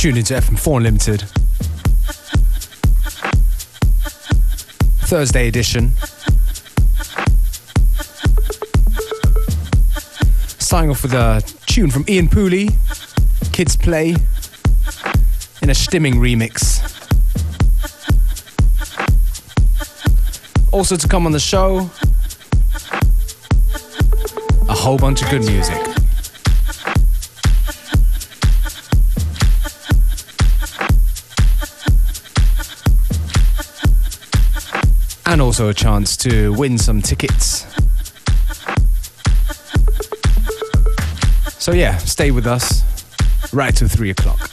tuned into FM4 Unlimited. Thursday edition. Starting off with a tune from Ian Pooley, Kids Play, in a Stimming remix. Also to come on the show, a whole bunch of good music. Also a chance to win some tickets. So, yeah, stay with us right till 3 o'clock.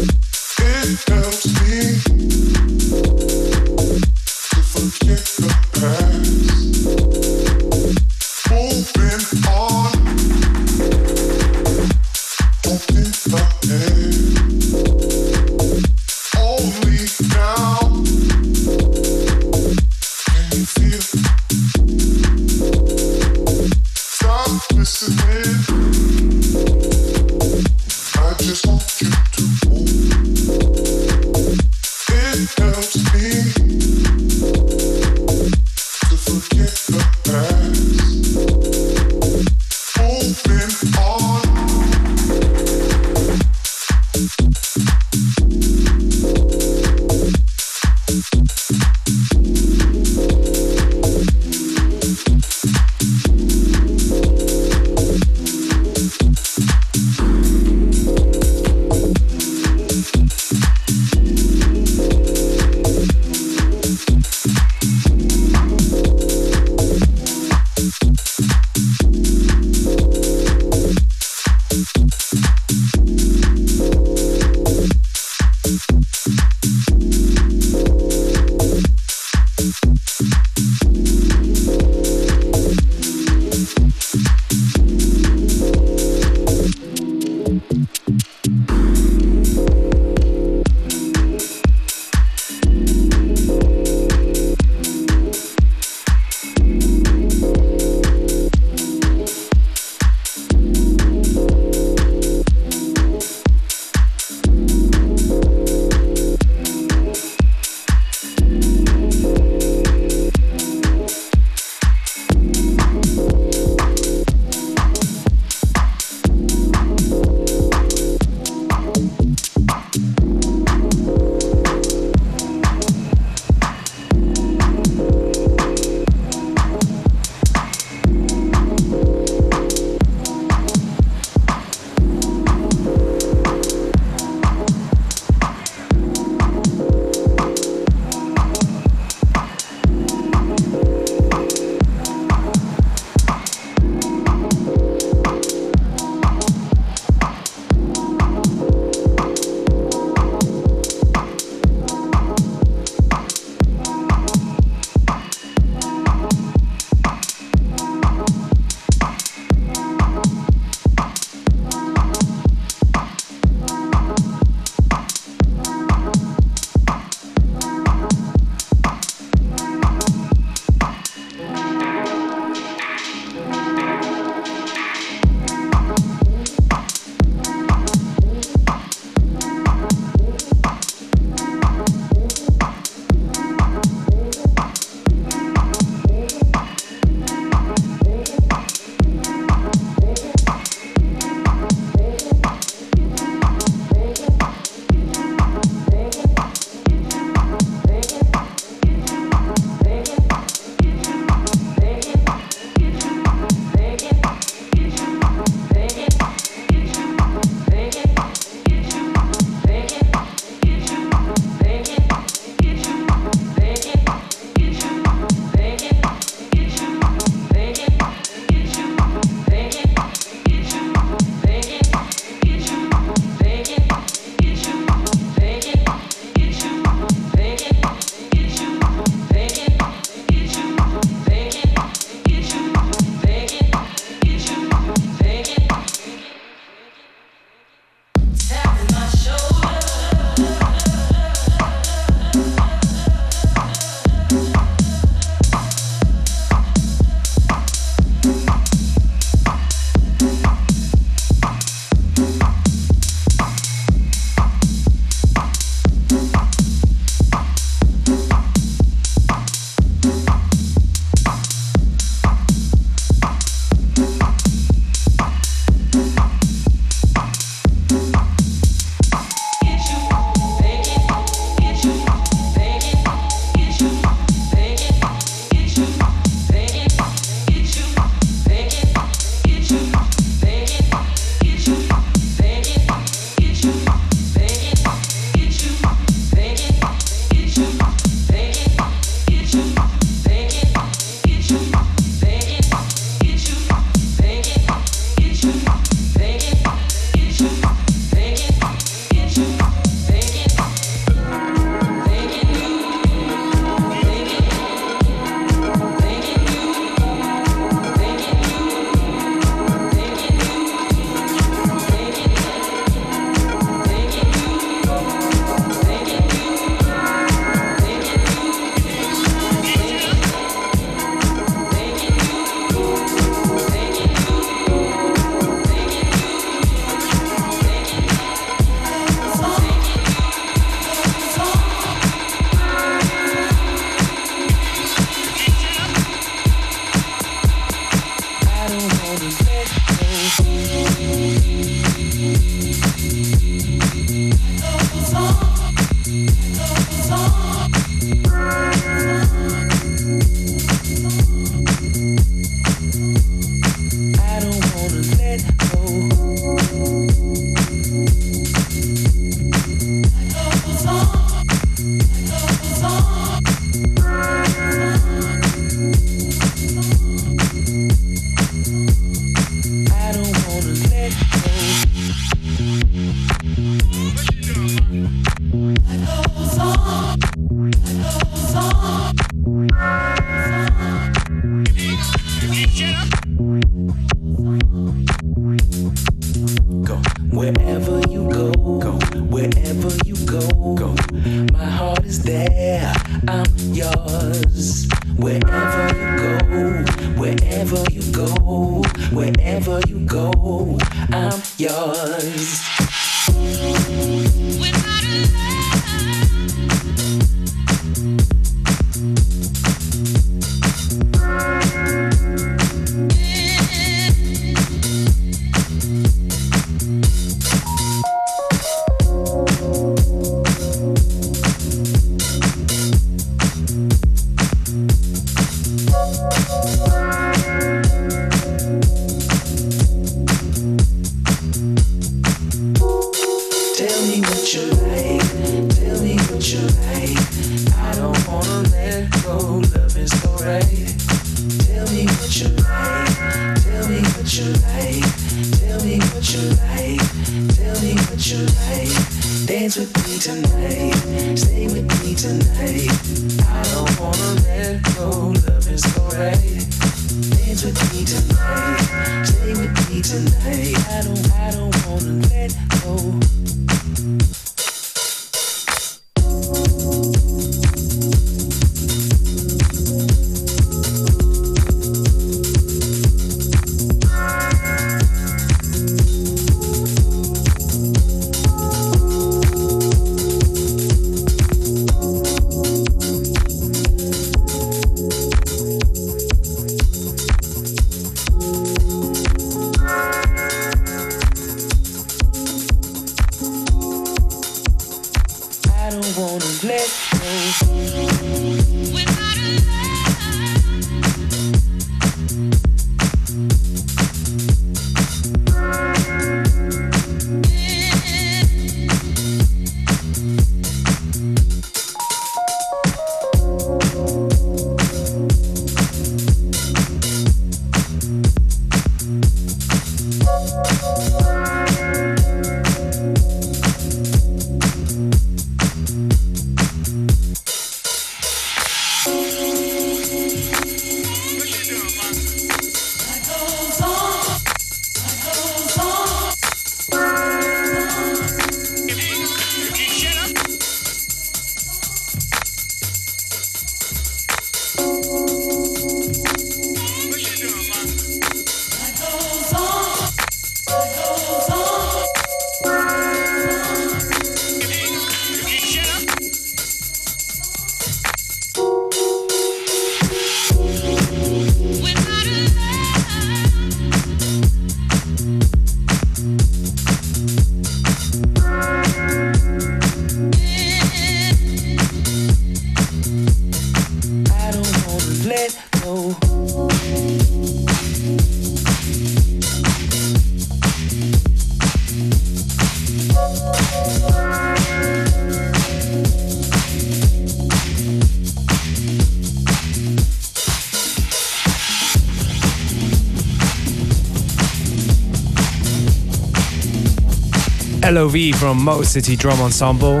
LOV from Motor City Drum Ensemble.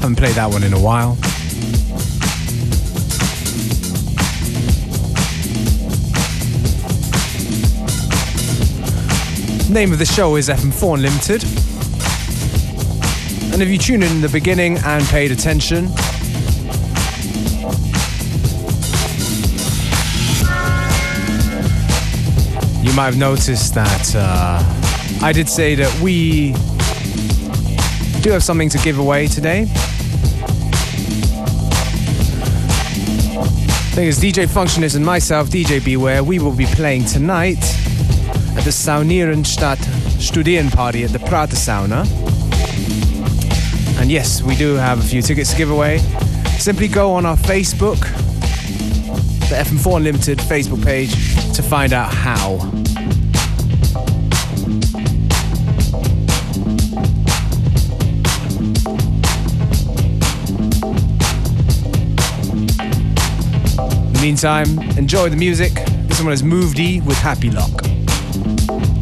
Haven't played that one in a while. Name of the show is FM4 Unlimited. And if you tune in in the beginning and paid attention, have noticed that uh, I did say that we do have something to give away today. thing is, DJ Functionist and myself, DJ Beware, we will be playing tonight at the Saunierenstadt Studienparty at the Prater Sauna. And yes, we do have a few tickets to give away. Simply go on our Facebook, the FM4 Unlimited Facebook page, to find out how. Meantime, enjoy the music. This one is Move D with Happy Lock.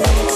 say